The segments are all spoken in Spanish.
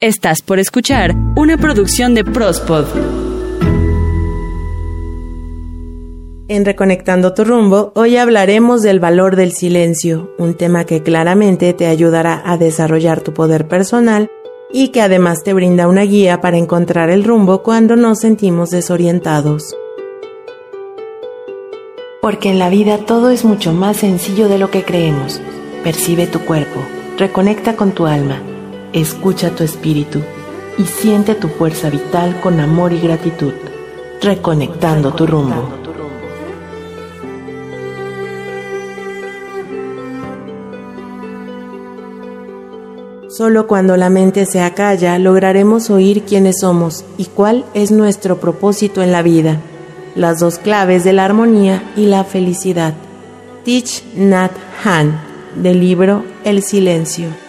Estás por escuchar una producción de Prospod. En Reconectando tu rumbo, hoy hablaremos del valor del silencio, un tema que claramente te ayudará a desarrollar tu poder personal y que además te brinda una guía para encontrar el rumbo cuando nos sentimos desorientados. Porque en la vida todo es mucho más sencillo de lo que creemos. Percibe tu cuerpo, reconecta con tu alma Escucha tu espíritu y siente tu fuerza vital con amor y gratitud, reconectando tu rumbo. Solo cuando la mente se acalla lograremos oír quiénes somos y cuál es nuestro propósito en la vida, las dos claves de la armonía y la felicidad. Teach Nat Han, del libro El Silencio.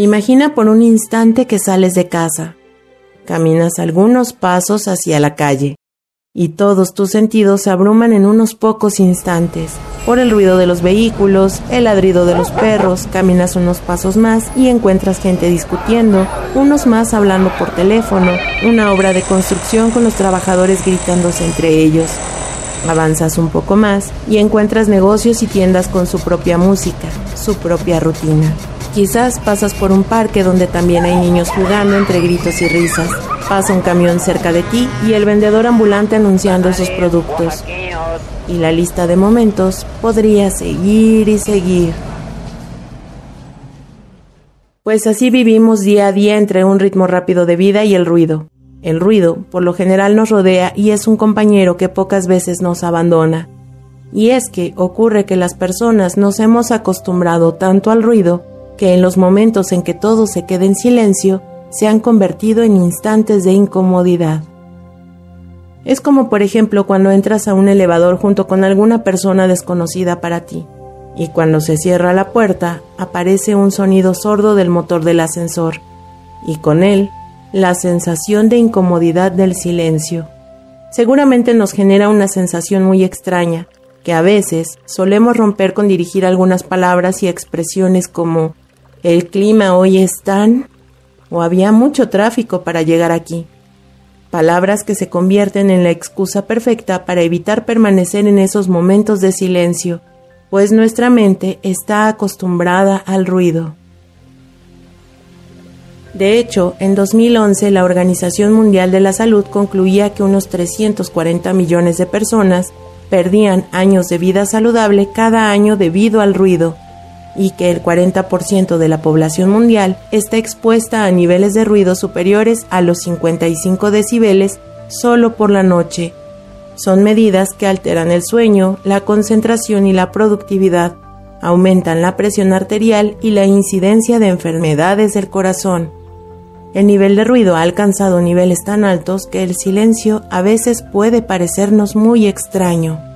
Imagina por un instante que sales de casa, caminas algunos pasos hacia la calle y todos tus sentidos se abruman en unos pocos instantes. Por el ruido de los vehículos, el ladrido de los perros, caminas unos pasos más y encuentras gente discutiendo, unos más hablando por teléfono, una obra de construcción con los trabajadores gritándose entre ellos. Avanzas un poco más y encuentras negocios y tiendas con su propia música, su propia rutina. Quizás pasas por un parque donde también hay niños jugando entre gritos y risas. Pasa un camión cerca de ti y el vendedor ambulante anunciando sus productos. Y la lista de momentos podría seguir y seguir. Pues así vivimos día a día entre un ritmo rápido de vida y el ruido. El ruido, por lo general, nos rodea y es un compañero que pocas veces nos abandona. Y es que ocurre que las personas nos hemos acostumbrado tanto al ruido que en los momentos en que todo se queda en silencio se han convertido en instantes de incomodidad. Es como por ejemplo cuando entras a un elevador junto con alguna persona desconocida para ti, y cuando se cierra la puerta aparece un sonido sordo del motor del ascensor, y con él la sensación de incomodidad del silencio. Seguramente nos genera una sensación muy extraña, que a veces solemos romper con dirigir algunas palabras y expresiones como el clima hoy es tan... o había mucho tráfico para llegar aquí. Palabras que se convierten en la excusa perfecta para evitar permanecer en esos momentos de silencio, pues nuestra mente está acostumbrada al ruido. De hecho, en 2011 la Organización Mundial de la Salud concluía que unos 340 millones de personas perdían años de vida saludable cada año debido al ruido, y que el 40% de la población mundial está expuesta a niveles de ruido superiores a los 55 decibeles solo por la noche. Son medidas que alteran el sueño, la concentración y la productividad, aumentan la presión arterial y la incidencia de enfermedades del corazón. El nivel de ruido ha alcanzado niveles tan altos que el silencio a veces puede parecernos muy extraño.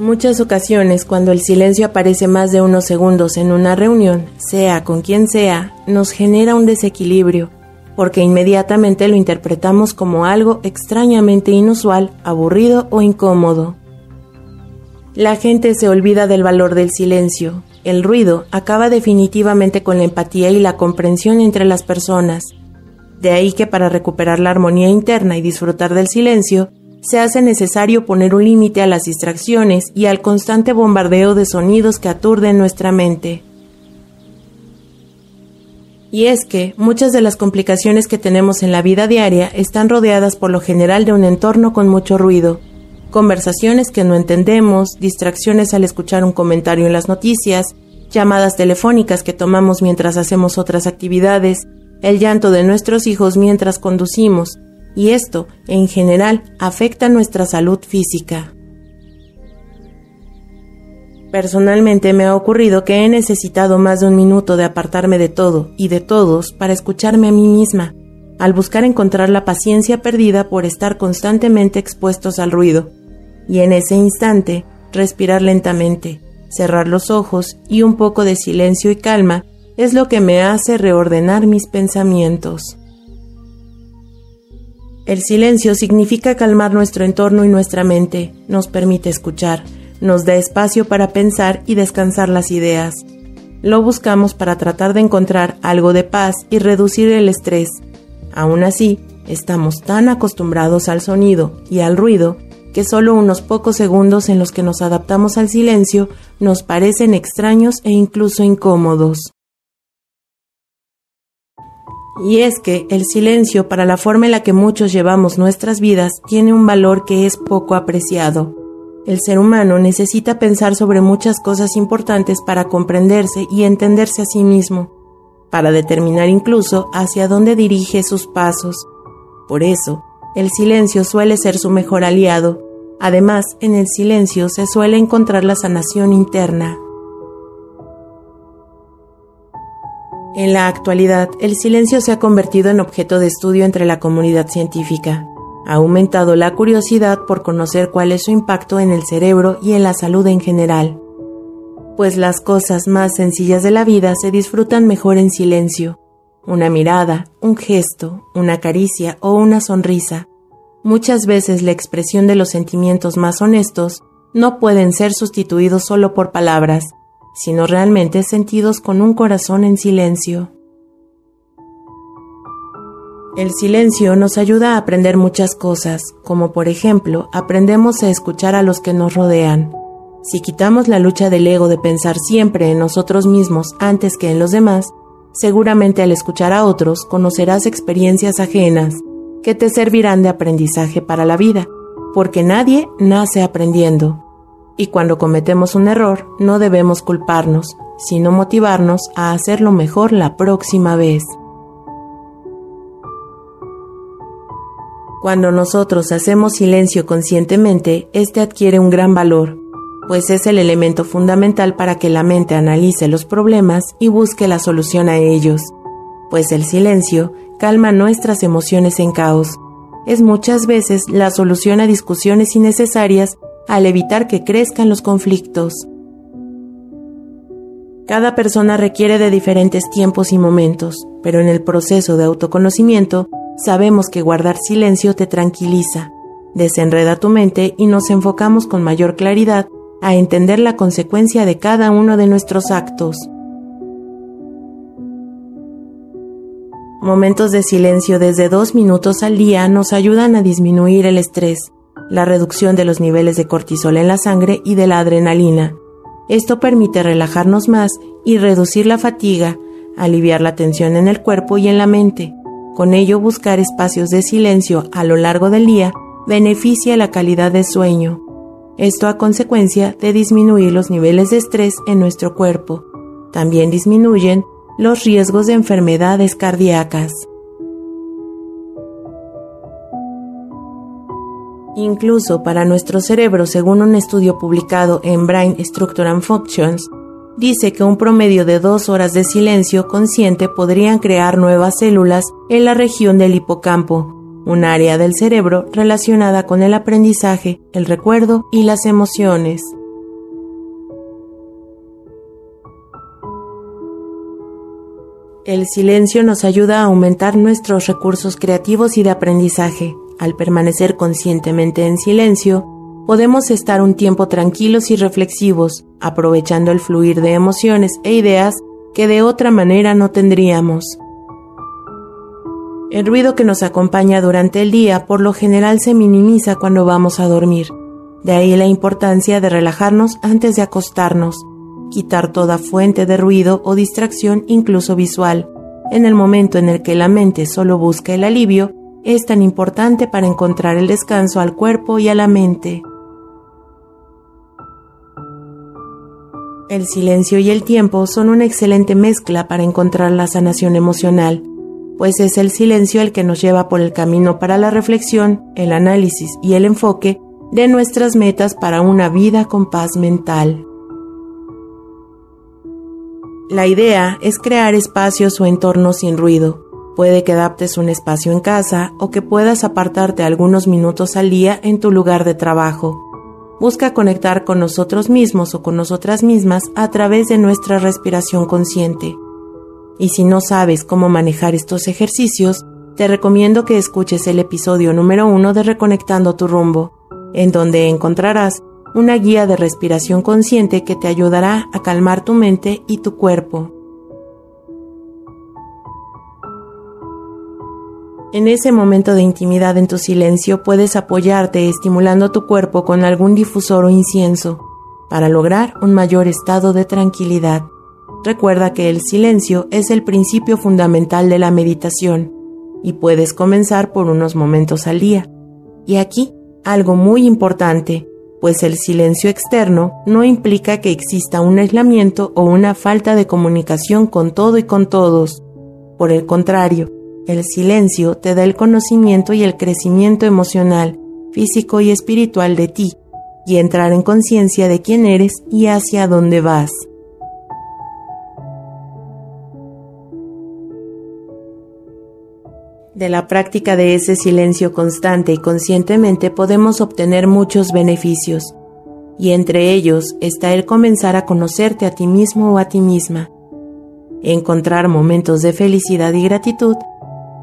Muchas ocasiones, cuando el silencio aparece más de unos segundos en una reunión, sea con quien sea, nos genera un desequilibrio, porque inmediatamente lo interpretamos como algo extrañamente inusual, aburrido o incómodo. La gente se olvida del valor del silencio. El ruido acaba definitivamente con la empatía y la comprensión entre las personas. De ahí que para recuperar la armonía interna y disfrutar del silencio, se hace necesario poner un límite a las distracciones y al constante bombardeo de sonidos que aturden nuestra mente. Y es que muchas de las complicaciones que tenemos en la vida diaria están rodeadas por lo general de un entorno con mucho ruido, conversaciones que no entendemos, distracciones al escuchar un comentario en las noticias, llamadas telefónicas que tomamos mientras hacemos otras actividades, el llanto de nuestros hijos mientras conducimos, y esto, en general, afecta nuestra salud física. Personalmente me ha ocurrido que he necesitado más de un minuto de apartarme de todo y de todos para escucharme a mí misma, al buscar encontrar la paciencia perdida por estar constantemente expuestos al ruido, y en ese instante respirar lentamente, cerrar los ojos y un poco de silencio y calma es lo que me hace reordenar mis pensamientos. El silencio significa calmar nuestro entorno y nuestra mente, nos permite escuchar, nos da espacio para pensar y descansar las ideas. Lo buscamos para tratar de encontrar algo de paz y reducir el estrés. Aún así, estamos tan acostumbrados al sonido y al ruido que solo unos pocos segundos en los que nos adaptamos al silencio nos parecen extraños e incluso incómodos. Y es que el silencio para la forma en la que muchos llevamos nuestras vidas tiene un valor que es poco apreciado. El ser humano necesita pensar sobre muchas cosas importantes para comprenderse y entenderse a sí mismo, para determinar incluso hacia dónde dirige sus pasos. Por eso, el silencio suele ser su mejor aliado. Además, en el silencio se suele encontrar la sanación interna. En la actualidad, el silencio se ha convertido en objeto de estudio entre la comunidad científica. Ha aumentado la curiosidad por conocer cuál es su impacto en el cerebro y en la salud en general. Pues las cosas más sencillas de la vida se disfrutan mejor en silencio. Una mirada, un gesto, una caricia o una sonrisa. Muchas veces la expresión de los sentimientos más honestos no pueden ser sustituidos solo por palabras, sino realmente sentidos con un corazón en silencio. El silencio nos ayuda a aprender muchas cosas, como por ejemplo, aprendemos a escuchar a los que nos rodean. Si quitamos la lucha del ego de pensar siempre en nosotros mismos antes que en los demás, seguramente al escuchar a otros conocerás experiencias ajenas que te servirán de aprendizaje para la vida, porque nadie nace aprendiendo. Y cuando cometemos un error, no debemos culparnos, sino motivarnos a hacerlo mejor la próxima vez. Cuando nosotros hacemos silencio conscientemente, este adquiere un gran valor, pues es el elemento fundamental para que la mente analice los problemas y busque la solución a ellos, pues el silencio calma nuestras emociones en caos. Es muchas veces la solución a discusiones innecesarias al evitar que crezcan los conflictos. Cada persona requiere de diferentes tiempos y momentos, pero en el proceso de autoconocimiento sabemos que guardar silencio te tranquiliza, desenreda tu mente y nos enfocamos con mayor claridad a entender la consecuencia de cada uno de nuestros actos. Momentos de silencio desde dos minutos al día nos ayudan a disminuir el estrés, la reducción de los niveles de cortisol en la sangre y de la adrenalina. Esto permite relajarnos más y reducir la fatiga, aliviar la tensión en el cuerpo y en la mente. Con ello buscar espacios de silencio a lo largo del día beneficia la calidad de sueño. Esto a consecuencia de disminuir los niveles de estrés en nuestro cuerpo. También disminuyen los riesgos de enfermedades cardíacas. Incluso para nuestro cerebro, según un estudio publicado en Brain Structure and Functions, dice que un promedio de dos horas de silencio consciente podrían crear nuevas células en la región del hipocampo, un área del cerebro relacionada con el aprendizaje, el recuerdo y las emociones. El silencio nos ayuda a aumentar nuestros recursos creativos y de aprendizaje, al permanecer conscientemente en silencio, podemos estar un tiempo tranquilos y reflexivos, aprovechando el fluir de emociones e ideas que de otra manera no tendríamos. El ruido que nos acompaña durante el día por lo general se minimiza cuando vamos a dormir. De ahí la importancia de relajarnos antes de acostarnos, quitar toda fuente de ruido o distracción incluso visual. En el momento en el que la mente solo busca el alivio, es tan importante para encontrar el descanso al cuerpo y a la mente. El silencio y el tiempo son una excelente mezcla para encontrar la sanación emocional, pues es el silencio el que nos lleva por el camino para la reflexión, el análisis y el enfoque de nuestras metas para una vida con paz mental. La idea es crear espacios o entornos sin ruido, Puede que adaptes un espacio en casa o que puedas apartarte algunos minutos al día en tu lugar de trabajo. Busca conectar con nosotros mismos o con nosotras mismas a través de nuestra respiración consciente. Y si no sabes cómo manejar estos ejercicios, te recomiendo que escuches el episodio número uno de Reconectando tu rumbo, en donde encontrarás una guía de respiración consciente que te ayudará a calmar tu mente y tu cuerpo. En ese momento de intimidad en tu silencio puedes apoyarte estimulando tu cuerpo con algún difusor o incienso para lograr un mayor estado de tranquilidad. Recuerda que el silencio es el principio fundamental de la meditación y puedes comenzar por unos momentos al día. Y aquí, algo muy importante, pues el silencio externo no implica que exista un aislamiento o una falta de comunicación con todo y con todos. Por el contrario, el silencio te da el conocimiento y el crecimiento emocional, físico y espiritual de ti, y entrar en conciencia de quién eres y hacia dónde vas. De la práctica de ese silencio constante y conscientemente podemos obtener muchos beneficios, y entre ellos está el comenzar a conocerte a ti mismo o a ti misma, encontrar momentos de felicidad y gratitud.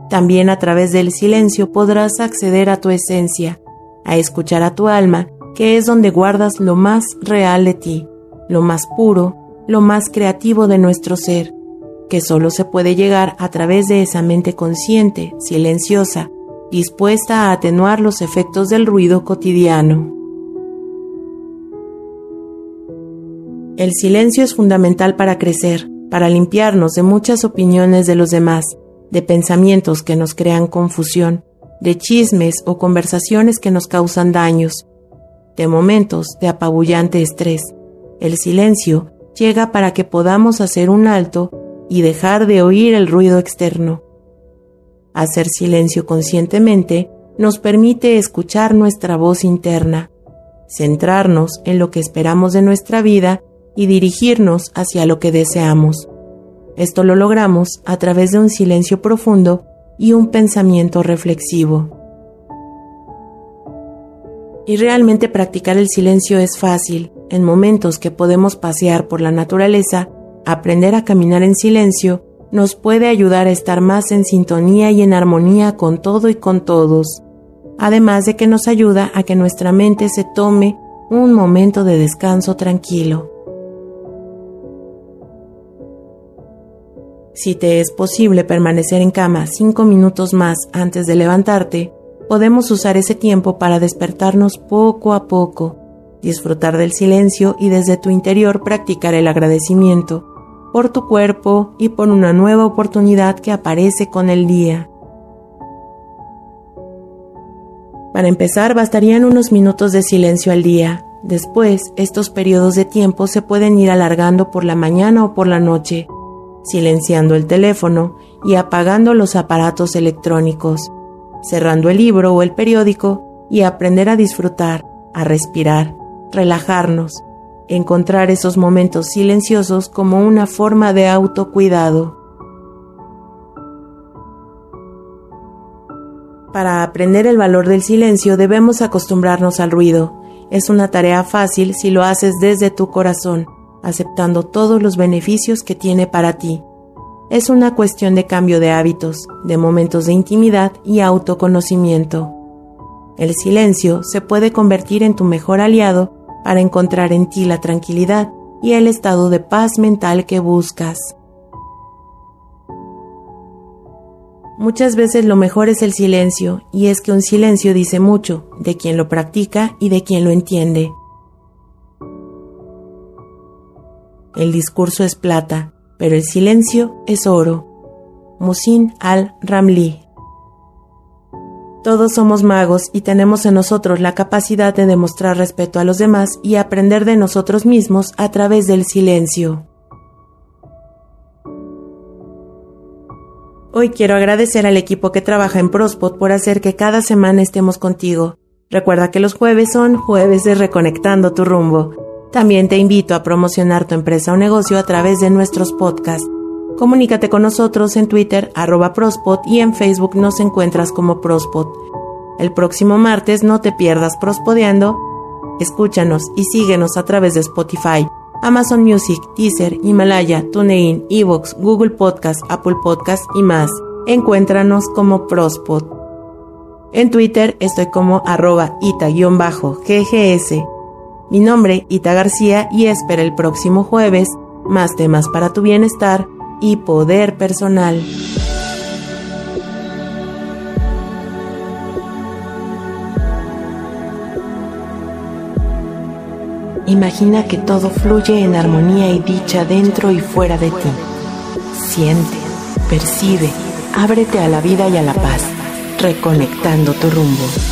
También a través del silencio podrás acceder a tu esencia, a escuchar a tu alma, que es donde guardas lo más real de ti, lo más puro, lo más creativo de nuestro ser que solo se puede llegar a través de esa mente consciente, silenciosa, dispuesta a atenuar los efectos del ruido cotidiano. El silencio es fundamental para crecer, para limpiarnos de muchas opiniones de los demás, de pensamientos que nos crean confusión, de chismes o conversaciones que nos causan daños, de momentos de apabullante estrés. El silencio llega para que podamos hacer un alto y dejar de oír el ruido externo. Hacer silencio conscientemente nos permite escuchar nuestra voz interna, centrarnos en lo que esperamos de nuestra vida y dirigirnos hacia lo que deseamos. Esto lo logramos a través de un silencio profundo y un pensamiento reflexivo. Y realmente practicar el silencio es fácil. En momentos que podemos pasear por la naturaleza, Aprender a caminar en silencio nos puede ayudar a estar más en sintonía y en armonía con todo y con todos, además de que nos ayuda a que nuestra mente se tome un momento de descanso tranquilo. Si te es posible permanecer en cama cinco minutos más antes de levantarte, podemos usar ese tiempo para despertarnos poco a poco, disfrutar del silencio y desde tu interior practicar el agradecimiento por tu cuerpo y por una nueva oportunidad que aparece con el día. Para empezar, bastarían unos minutos de silencio al día. Después, estos periodos de tiempo se pueden ir alargando por la mañana o por la noche, silenciando el teléfono y apagando los aparatos electrónicos, cerrando el libro o el periódico y aprender a disfrutar, a respirar, relajarnos, encontrar esos momentos silenciosos como una forma de autocuidado. Para aprender el valor del silencio debemos acostumbrarnos al ruido. Es una tarea fácil si lo haces desde tu corazón, aceptando todos los beneficios que tiene para ti. Es una cuestión de cambio de hábitos, de momentos de intimidad y autoconocimiento. El silencio se puede convertir en tu mejor aliado para encontrar en ti la tranquilidad y el estado de paz mental que buscas. Muchas veces lo mejor es el silencio, y es que un silencio dice mucho de quien lo practica y de quien lo entiende. El discurso es plata, pero el silencio es oro. Musin al-Ramli todos somos magos y tenemos en nosotros la capacidad de demostrar respeto a los demás y aprender de nosotros mismos a través del silencio. Hoy quiero agradecer al equipo que trabaja en Prospot por hacer que cada semana estemos contigo. Recuerda que los jueves son jueves de Reconectando tu rumbo. También te invito a promocionar tu empresa o negocio a través de nuestros podcasts. Comunícate con nosotros en Twitter, arroba Prospot, y en Facebook nos encuentras como Prospot. El próximo martes no te pierdas Prospodeando. Escúchanos y síguenos a través de Spotify, Amazon Music, Deezer, Himalaya, TuneIn, Evox, Google Podcast, Apple Podcast y más. Encuéntranos como Prospot. En Twitter estoy como arroba ita-ggs. Mi nombre, Ita García, y espera el próximo jueves más temas para tu bienestar y poder personal. Imagina que todo fluye en armonía y dicha dentro y fuera de ti. Siente, percibe, ábrete a la vida y a la paz, reconectando tu rumbo.